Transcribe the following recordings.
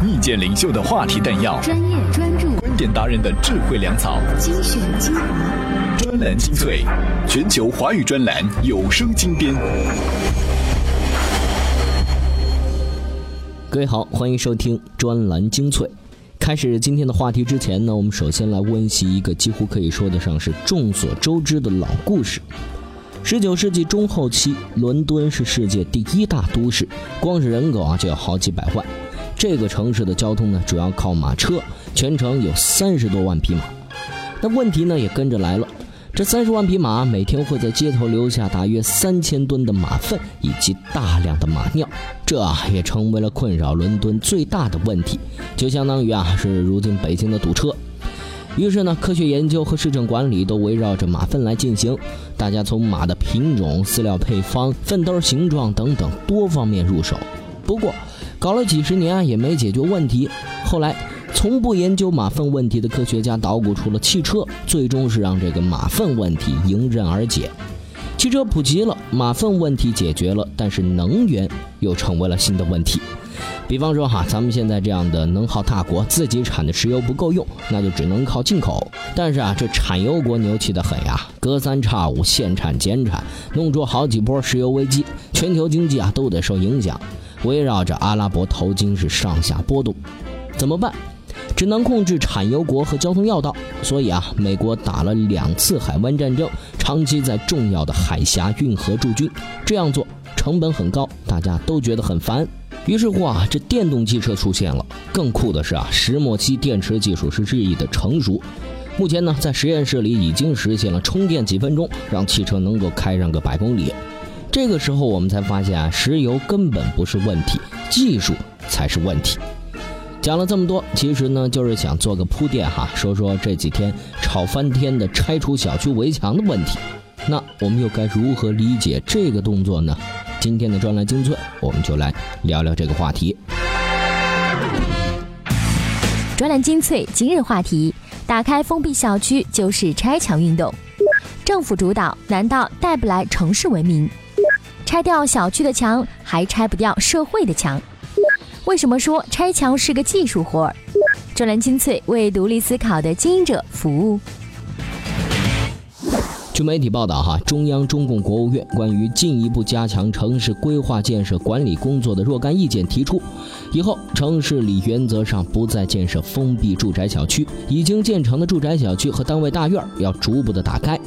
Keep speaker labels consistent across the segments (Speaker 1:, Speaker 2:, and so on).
Speaker 1: 意见领袖的话题弹药，
Speaker 2: 专业专注，
Speaker 1: 观点达人的智慧粮草，
Speaker 2: 精选精华，
Speaker 1: 专栏精粹，全球华语专栏有声精编。
Speaker 3: 各位好，欢迎收听专栏精粹。开始今天的话题之前呢，我们首先来温习一个几乎可以说得上是众所周知的老故事。十九世纪中后期，伦敦是世界第一大都市，光是人口啊就有好几百万。这个城市的交通呢，主要靠马车，全城有三十多万匹马。那问题呢也跟着来了，这三十万匹马每天会在街头留下大约三千吨的马粪以及大量的马尿，这也成为了困扰伦敦最大的问题，就相当于啊是如今北京的堵车。于是呢，科学研究和市政管理都围绕着马粪来进行。大家从马的品种、饲料配方、粪兜形状等等多方面入手。不过，搞了几十年啊，也没解决问题。后来，从不研究马粪问题的科学家捣鼓出了汽车，最终是让这个马粪问题迎刃而解。汽车普及了，马粪问题解决了，但是能源又成为了新的问题。比方说哈，咱们现在这样的能耗大国，自己产的石油不够用，那就只能靠进口。但是啊，这产油国牛气的很呀，隔三差五限产减产，弄出好几波石油危机，全球经济啊都得受影响。围绕着阿拉伯头巾是上下波动，怎么办？只能控制产油国和交通要道。所以啊，美国打了两次海湾战争，长期在重要的海峡运河驻军。这样做成本很高，大家都觉得很烦。于是乎啊，这电动汽车出现了。更酷的是啊，石墨烯电池技术是日益的成熟。目前呢，在实验室里已经实现了充电几分钟，让汽车能够开上个百公里。这个时候我们才发现啊，石油根本不是问题，技术才是问题。讲了这么多，其实呢就是想做个铺垫哈，说说这几天吵翻天的拆除小区围墙的问题。那我们又该如何理解这个动作呢？今天的专栏精粹，我们就来聊聊这个话题。
Speaker 2: 专栏精粹今日话题：打开封闭小区就是拆墙运动，政府主导难道带不来城市文明？拆掉小区的墙，还拆不掉社会的墙？为什么说拆墙是个技术活儿？专栏精粹为独立思考的经营者服务。
Speaker 3: 据媒体报道，哈，中央中共国务院关于进一步加强城市规划建设管理工作的若干意见提出，以后城市里原则上不再建设封闭住宅小区，已经建成的住宅小区和单位大院要逐步的打开。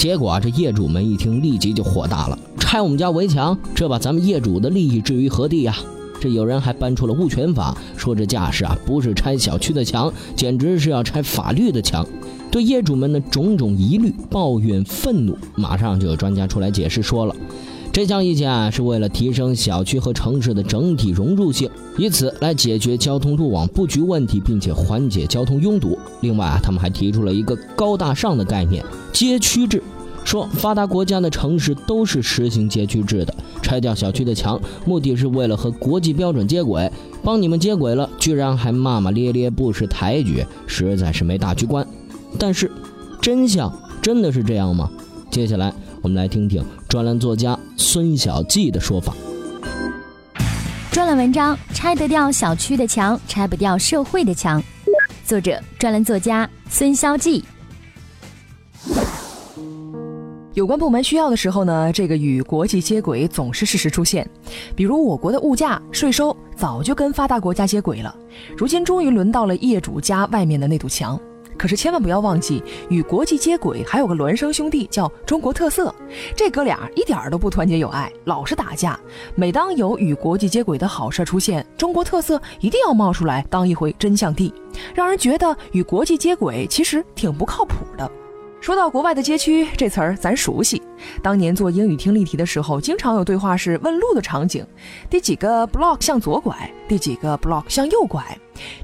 Speaker 3: 结果啊，这业主们一听，立即就火大了，拆我们家围墙，这把咱们业主的利益置于何地呀？这有人还搬出了物权法，说这架势啊，不是拆小区的墙，简直是要拆法律的墙。对业主们的种种疑虑、抱怨、愤怒，马上就有专家出来解释说了，这项意见啊是为了提升小区和城市的整体融入性，以此来解决交通路网布局问题，并且缓解交通拥堵。另外啊，他们还提出了一个高大上的概念——街区制，说发达国家的城市都是实行街区制的，拆掉小区的墙，目的是为了和国际标准接轨。帮你们接轨了，居然还骂骂咧咧，不识抬举，实在是没大局观。但是，真相真的是这样吗？接下来我们来听听专栏作家孙小季的说法。
Speaker 2: 专栏文章：拆得掉小区的墙，拆不掉社会的墙。作者：专栏作家孙小季。
Speaker 4: 有关部门需要的时候呢，这个与国际接轨总是适时出现。比如我国的物价、税收早就跟发达国家接轨了，如今终于轮到了业主家外面的那堵墙。可是千万不要忘记，与国际接轨还有个孪生兄弟叫中国特色。这哥俩一点都不团结友爱，老是打架。每当有与国际接轨的好事出现，中国特色一定要冒出来当一回真相帝，让人觉得与国际接轨其实挺不靠谱的。说到国外的街区这词儿，咱熟悉。当年做英语听力题的时候，经常有对话是问路的场景：第几个 block 向左拐？第几个 block 向右拐？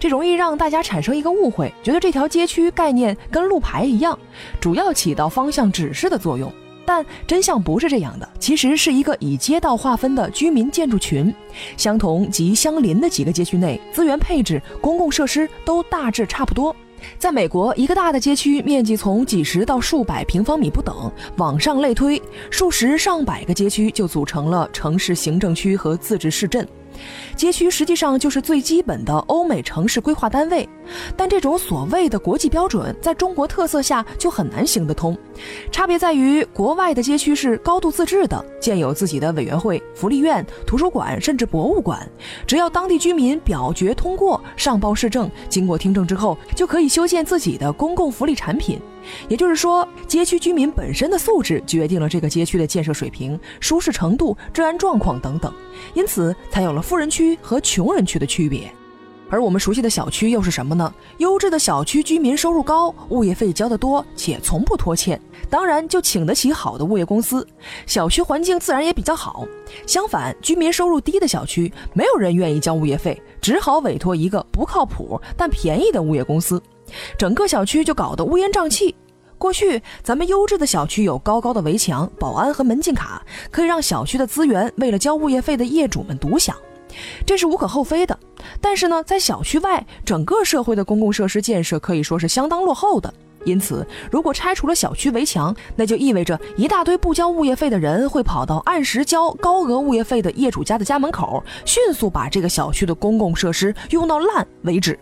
Speaker 4: 这容易让大家产生一个误会，觉得这条街区概念跟路牌一样，主要起到方向指示的作用。但真相不是这样的，其实是一个以街道划分的居民建筑群，相同及相邻的几个街区内，资源配置、公共设施都大致差不多。在美国，一个大的街区面积从几十到数百平方米不等，往上类推，数十上百个街区就组成了城市行政区和自治市镇。街区实际上就是最基本的欧美城市规划单位，但这种所谓的国际标准在中国特色下就很难行得通。差别在于，国外的街区是高度自治的，建有自己的委员会、福利院、图书馆，甚至博物馆。只要当地居民表决通过，上报市政，经过听证之后，就可以修建自己的公共福利产品。也就是说，街区居民本身的素质决定了这个街区的建设水平、舒适程度、治安状况等等，因此才有了富人区和穷人区的区别。而我们熟悉的小区又是什么呢？优质的小区居民收入高，物业费交得多，且从不拖欠，当然就请得起好的物业公司，小区环境自然也比较好。相反，居民收入低的小区，没有人愿意交物业费，只好委托一个不靠谱但便宜的物业公司。整个小区就搞得乌烟瘴气。过去咱们优质的小区有高高的围墙、保安和门禁卡，可以让小区的资源为了交物业费的业主们独享，这是无可厚非的。但是呢，在小区外，整个社会的公共设施建设可以说是相当落后的。因此，如果拆除了小区围墙，那就意味着一大堆不交物业费的人会跑到按时交高额物业费的业主家的家门口，迅速把这个小区的公共设施用到烂为止。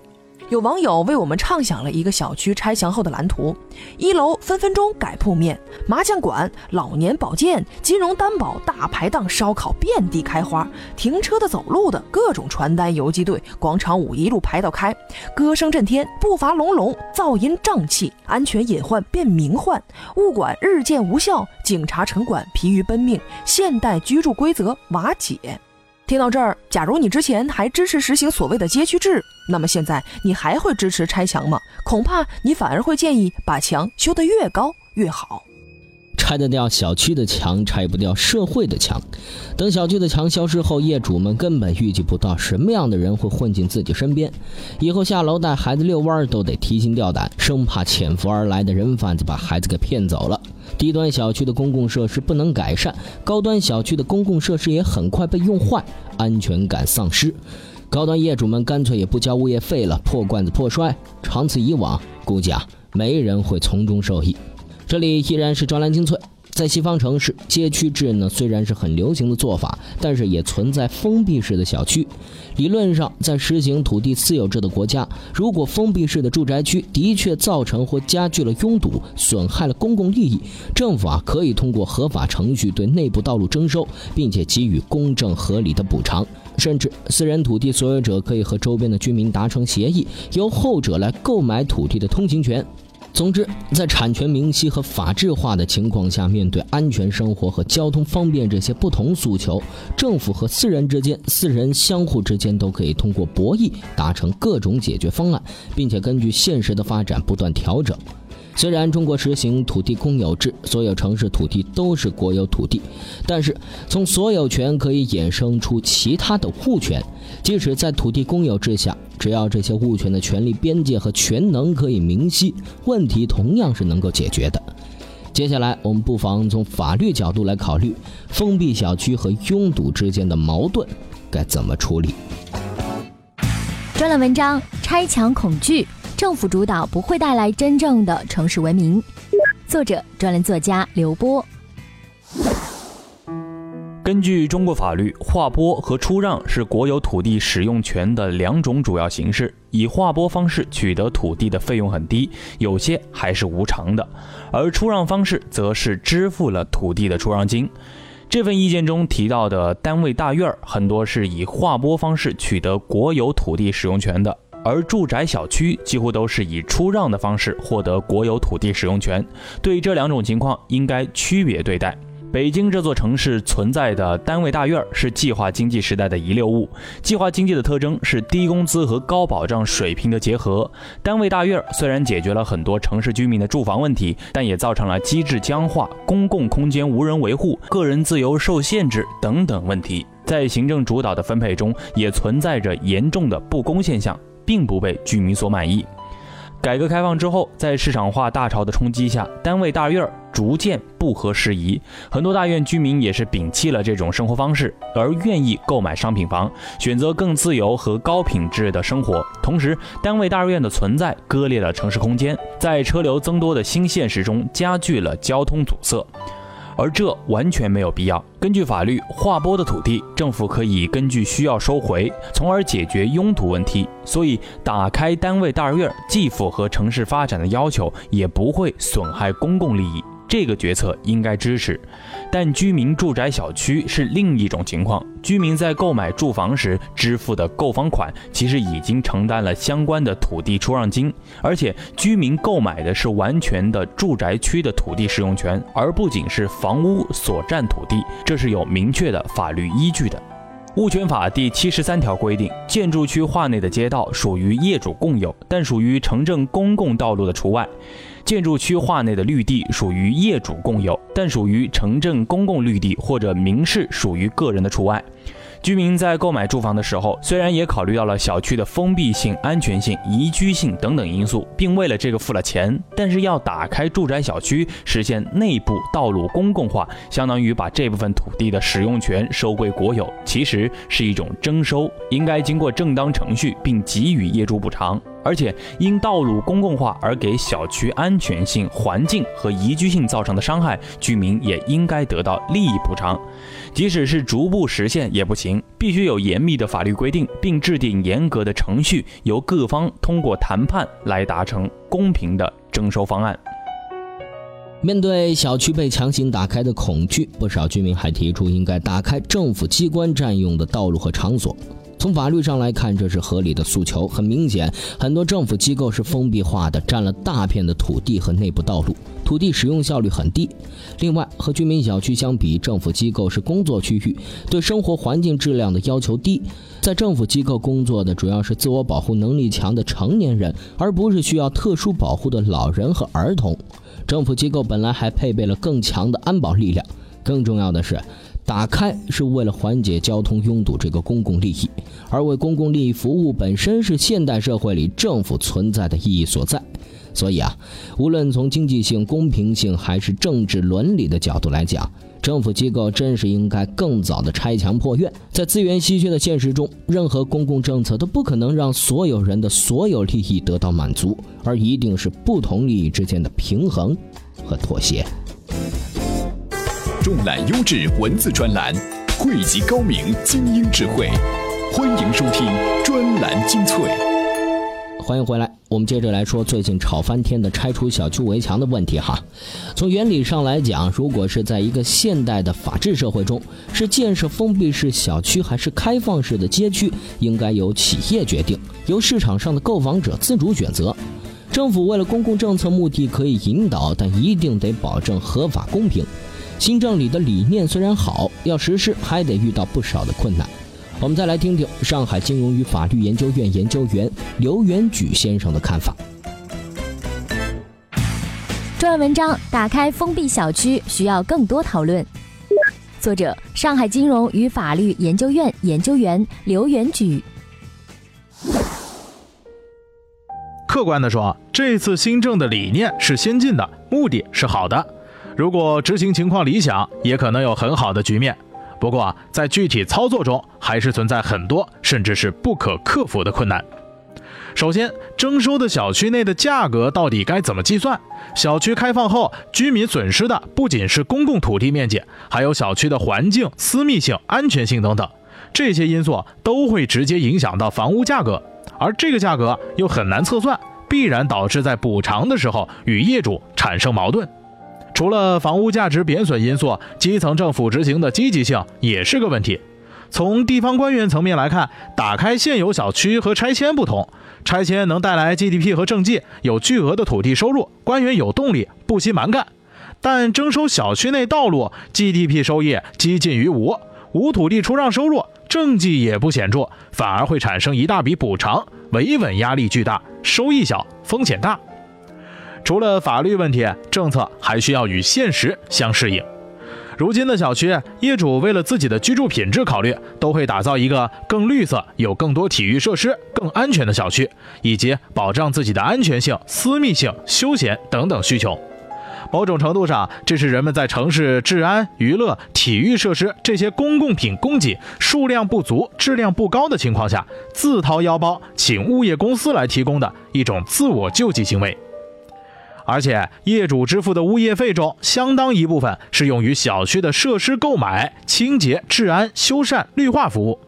Speaker 4: 有网友为我们畅想了一个小区拆墙后的蓝图：一楼分分钟改铺面，麻将馆、老年保健、金融担保、大排档、烧烤遍地开花，停车的、走路的，各种传单、游击队、广场舞一路排到开，歌声震天，步伐隆隆，噪音瘴气，安全隐患变名患，物管日渐无效，警察城管疲于奔命，现代居住规则瓦解。听到这儿，假如你之前还支持实行所谓的街区制，那么现在你还会支持拆墙吗？恐怕你反而会建议把墙修得越高越好。
Speaker 3: 拆得掉小区的墙，拆不掉社会的墙。等小区的墙消失后，业主们根本预计不到什么样的人会混进自己身边。以后下楼带孩子遛弯都得提心吊胆，生怕潜伏而来的人贩子把孩子给骗走了。低端小区的公共设施不能改善，高端小区的公共设施也很快被用坏，安全感丧失。高端业主们干脆也不交物业费了，破罐子破摔。长此以往，估计啊，没人会从中受益。这里依然是专栏精粹。在西方城市，街区制呢虽然是很流行的做法，但是也存在封闭式的小区。理论上，在实行土地私有制的国家，如果封闭式的住宅区的确造成或加剧了拥堵，损害了公共利益，政府啊可以通过合法程序对内部道路征收，并且给予公正合理的补偿。甚至私人土地所有者可以和周边的居民达成协议，由后者来购买土地的通行权。总之，在产权明晰和法制化的情况下，面对安全生活和交通方便这些不同诉求，政府和私人之间、私人相互之间都可以通过博弈达成各种解决方案，并且根据现实的发展不断调整。虽然中国实行土地公有制，所有城市土地都是国有土地，但是从所有权可以衍生出其他的物权。即使在土地公有制下，只要这些物权的权利边界和权能可以明晰，问题同样是能够解决的。接下来，我们不妨从法律角度来考虑封闭小区和拥堵之间的矛盾该怎么处理。
Speaker 2: 专栏文章：拆墙恐惧。政府主导不会带来真正的城市文明。作者：专栏作家刘波。
Speaker 5: 根据中国法律，划拨和出让是国有土地使用权的两种主要形式。以划拨方式取得土地的费用很低，有些还是无偿的；而出让方式则是支付了土地的出让金。这份意见中提到的单位大院儿，很多是以划拨方式取得国有土地使用权的。而住宅小区几乎都是以出让的方式获得国有土地使用权，对这两种情况应该区别对待。北京这座城市存在的单位大院是计划经济时代的遗留物。计划经济的特征是低工资和高保障水平的结合。单位大院虽然解决了很多城市居民的住房问题，但也造成了机制僵化、公共空间无人维护、个人自由受限制等等问题。在行政主导的分配中，也存在着严重的不公现象。并不被居民所满意。改革开放之后，在市场化大潮的冲击下，单位大院逐渐不合时宜，很多大院居民也是摒弃了这种生活方式，而愿意购买商品房，选择更自由和高品质的生活。同时，单位大院的存在割裂了城市空间，在车流增多的新现实中加剧了交通阻塞。而这完全没有必要。根据法律，划拨的土地，政府可以根据需要收回，从而解决拥堵问题。所以，打开单位大院既符合城市发展的要求，也不会损害公共利益。这个决策应该支持，但居民住宅小区是另一种情况。居民在购买住房时支付的购房款，其实已经承担了相关的土地出让金，而且居民购买的是完全的住宅区的土地使用权，而不仅是房屋所占土地，这是有明确的法律依据的。物权法第七十三条规定，建筑区划内的街道属于业主共有，但属于城镇公共道路的除外。建筑区划内的绿地属于业主共有，但属于城镇公共绿地或者明示属于个人的除外。居民在购买住房的时候，虽然也考虑到了小区的封闭性、安全性、宜居性等等因素，并为了这个付了钱，但是要打开住宅小区，实现内部道路公共化，相当于把这部分土地的使用权收归国有，其实是一种征收，应该经过正当程序，并给予业主补偿。而且因道路公共化而给小区安全性、环境和宜居性造成的伤害，居民也应该得到利益补偿。即使是逐步实现也不行，必须有严密的法律规定，并制定严格的程序，由各方通过谈判来达成公平的征收方案。
Speaker 3: 面对小区被强行打开的恐惧，不少居民还提出应该打开政府机关占用的道路和场所。从法律上来看，这是合理的诉求。很明显，很多政府机构是封闭化的，占了大片的土地和内部道路，土地使用效率很低。另外，和居民小区相比，政府机构是工作区域，对生活环境质量的要求低。在政府机构工作的主要是自我保护能力强的成年人，而不是需要特殊保护的老人和儿童。政府机构本来还配备了更强的安保力量。更重要的是。打开是为了缓解交通拥堵这个公共利益，而为公共利益服务本身是现代社会里政府存在的意义所在。所以啊，无论从经济性、公平性还是政治伦理的角度来讲，政府机构真是应该更早的拆墙破院。在资源稀缺的现实中，任何公共政策都不可能让所有人的所有利益得到满足，而一定是不同利益之间的平衡和妥协。
Speaker 1: 重览优质文字专栏，汇集高明精英智慧，欢迎收听专栏精粹。
Speaker 3: 欢迎回来，我们接着来说最近吵翻天的拆除小区围墙的问题哈。从原理上来讲，如果是在一个现代的法治社会中，是建设封闭式小区还是开放式的街区，应该由企业决定，由市场上的购房者自主选择。政府为了公共政策目的可以引导，但一定得保证合法公平。新政里的理念虽然好，要实施还得遇到不少的困难。我们再来听听上海金融与法律研究院研究员刘元举先生的看法。
Speaker 2: 专栏文章：打开封闭小区需要更多讨论。作者：上海金融与法律研究院研究员刘元举。
Speaker 6: 客观的说，这次新政的理念是先进的，目的是好的。如果执行情况理想，也可能有很好的局面。不过，在具体操作中，还是存在很多甚至是不可克服的困难。首先，征收的小区内的价格到底该怎么计算？小区开放后，居民损失的不仅是公共土地面积，还有小区的环境、私密性、安全性等等，这些因素都会直接影响到房屋价格，而这个价格又很难测算，必然导致在补偿的时候与业主产生矛盾。除了房屋价值贬损因素，基层政府执行的积极性也是个问题。从地方官员层面来看，打开现有小区和拆迁不同，拆迁能带来 GDP 和政绩，有巨额的土地收入，官员有动力不惜蛮干。但征收小区内道路，GDP 收益几近于无，无土地出让收入，政绩也不显著，反而会产生一大笔补偿，维稳压力巨大，收益小，风险大。除了法律问题，政策还需要与现实相适应。如今的小区业主为了自己的居住品质考虑，都会打造一个更绿色、有更多体育设施、更安全的小区，以及保障自己的安全性、私密性、休闲等等需求。某种程度上，这是人们在城市治安、娱乐、体育设施这些公共品供给数量不足、质量不高的情况下，自掏腰包请物业公司来提供的一种自我救济行为。而且业主支付的物业费中，相当一部分是用于小区的设施购买、清洁、治安、修缮、绿化服务。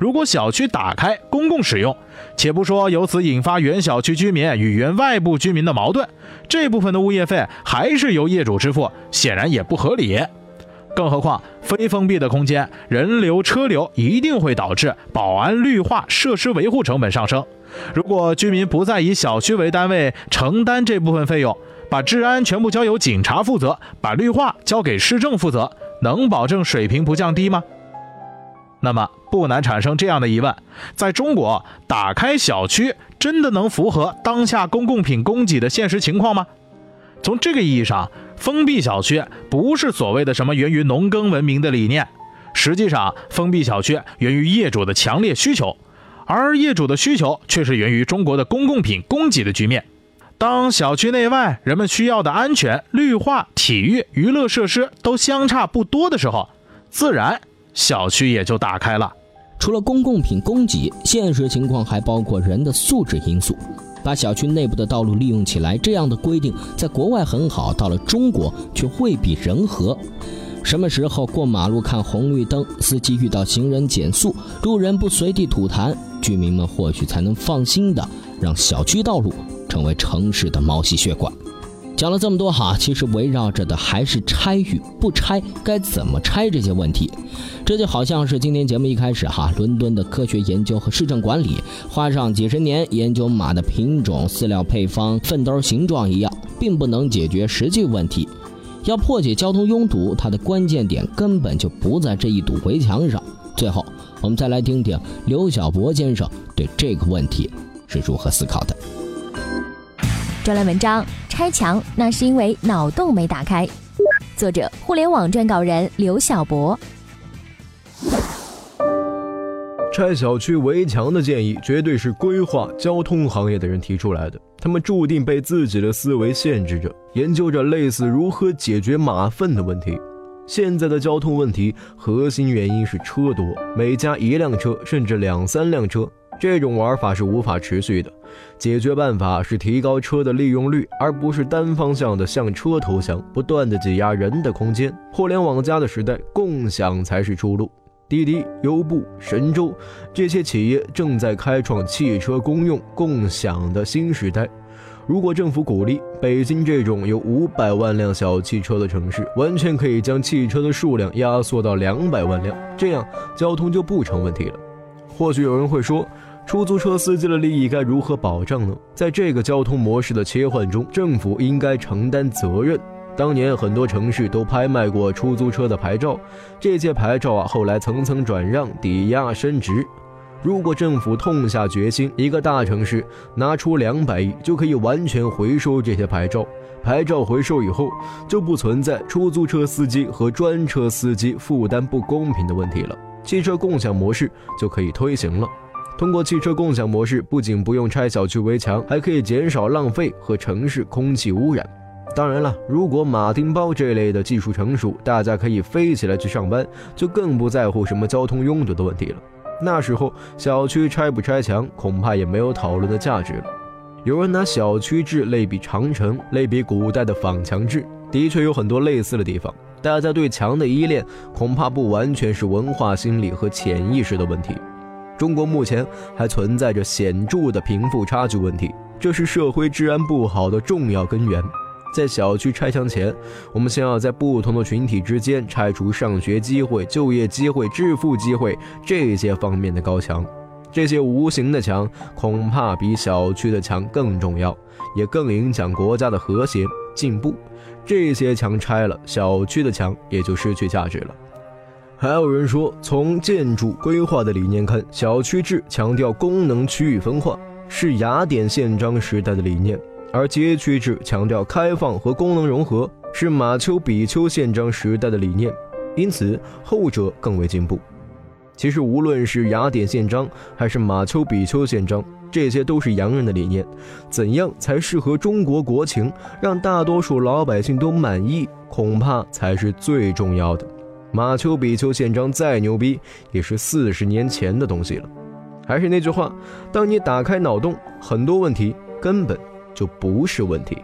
Speaker 6: 如果小区打开公共使用，且不说由此引发原小区居民与原外部居民的矛盾，这部分的物业费还是由业主支付，显然也不合理。更何况，非封闭的空间，人流车流一定会导致保安、绿化设施维护成本上升。如果居民不再以小区为单位承担这部分费用，把治安全部交由警察负责，把绿化交给市政负责，能保证水平不降低吗？那么不难产生这样的疑问：在中国，打开小区真的能符合当下公共品供给的现实情况吗？从这个意义上，封闭小区不是所谓的什么源于农耕文明的理念，实际上，封闭小区源于业主的强烈需求。而业主的需求却是源于中国的公共品供给的局面。当小区内外人们需要的安全、绿化、体育、娱乐设施都相差不多的时候，自然小区也就打开了。
Speaker 3: 除了公共品供给，现实情况还包括人的素质因素。把小区内部的道路利用起来，这样的规定在国外很好，到了中国却未必人和。什么时候过马路看红绿灯，司机遇到行人减速，路人不随地吐痰，居民们或许才能放心的让小区道路成为城市的毛细血管。讲了这么多哈，其实围绕着的还是拆与不拆，该怎么拆这些问题。这就好像是今天节目一开始哈，伦敦的科学研究和市政管理花上几十年研究马的品种、饲料配方、粪兜形状一样，并不能解决实际问题。要破解交通拥堵，它的关键点根本就不在这一堵围墙上。最后，我们再来听听刘晓博先生对这个问题是如何思考的。
Speaker 2: 专栏文章：拆墙那是因为脑洞没打开。作者：互联网撰稿人刘晓博。
Speaker 7: 拆小区围墙的建议绝对是规划交通行业的人提出来的。他们注定被自己的思维限制着，研究着类似如何解决马粪的问题。现在的交通问题核心原因是车多，每家一辆车甚至两三辆车，这种玩法是无法持续的。解决办法是提高车的利用率，而不是单方向的向车投降，不断的挤压人的空间。互联网加的时代，共享才是出路。滴滴、优步、神州这些企业正在开创汽车公用、共享的新时代。如果政府鼓励，北京这种有五百万辆小汽车的城市，完全可以将汽车的数量压缩到两百万辆，这样交通就不成问题了。或许有人会说，出租车司机的利益该如何保障呢？在这个交通模式的切换中，政府应该承担责任。当年很多城市都拍卖过出租车的牌照，这些牌照啊后来层层转让、抵押升值。如果政府痛下决心，一个大城市拿出两百亿就可以完全回收这些牌照。牌照回收以后，就不存在出租车司机和专车司机负担不公平的问题了。汽车共享模式就可以推行了。通过汽车共享模式，不仅不用拆小区围墙，还可以减少浪费和城市空气污染。当然了，如果马丁包这类的技术成熟，大家可以飞起来去上班，就更不在乎什么交通拥堵的问题了。那时候，小区拆不拆墙，恐怕也没有讨论的价值了。有人拿小区制类比长城，类比古代的仿墙制，的确有很多类似的地方。大家对墙的依恋，恐怕不完全是文化心理和潜意识的问题。中国目前还存在着显著的贫富差距问题，这是社会治安不好的重要根源。在小区拆墙前，我们先要在不同的群体之间拆除上学机会、就业机会、致富机会这些方面的高墙。这些无形的墙恐怕比小区的墙更重要，也更影响国家的和谐进步。这些墙拆了，小区的墙也就失去价值了。还有人说，从建筑规划的理念看，小区制强调功能区域分化，是雅典宪章时代的理念。而街区制强调开放和功能融合，是马丘比丘宪章时代的理念，因此后者更为进步。其实，无论是雅典宪章还是马丘比丘宪章，这些都是洋人的理念。怎样才适合中国国情，让大多数老百姓都满意，恐怕才是最重要的。马丘比丘宪章再牛逼，也是四十年前的东西了。还是那句话，当你打开脑洞，很多问题根本。就不是问题。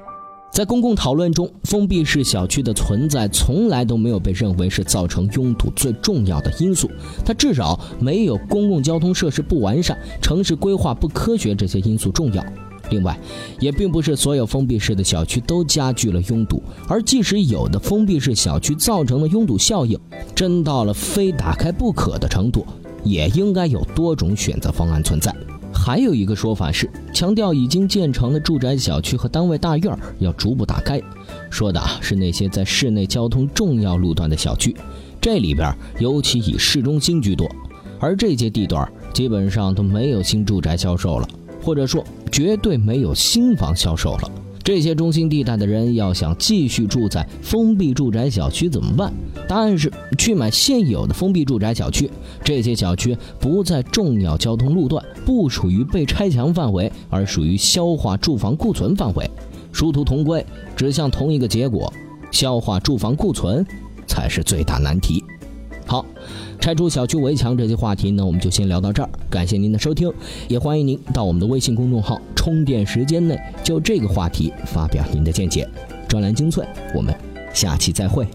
Speaker 3: 在公共讨论中，封闭式小区的存在从来都没有被认为是造成拥堵最重要的因素，它至少没有公共交通设施不完善、城市规划不科学这些因素重要。另外，也并不是所有封闭式的小区都加剧了拥堵，而即使有的封闭式小区造成的拥堵效应真到了非打开不可的程度，也应该有多种选择方案存在。还有一个说法是，强调已经建成的住宅小区和单位大院要逐步打开，说的是那些在市内交通重要路段的小区，这里边尤其以市中心居多，而这些地段基本上都没有新住宅销售了。或者说，绝对没有新房销售了。这些中心地带的人要想继续住在封闭住宅小区怎么办？答案是去买现有的封闭住宅小区。这些小区不在重要交通路段，不属于被拆墙范围，而属于消化住房库存范围。殊途同归，指向同一个结果：消化住房库存才是最大难题。好，拆除小区围墙这些话题呢，我们就先聊到这儿。感谢您的收听，也欢迎您到我们的微信公众号“充电时间”内就这个话题发表您的见解。专栏精粹，我们下期再会。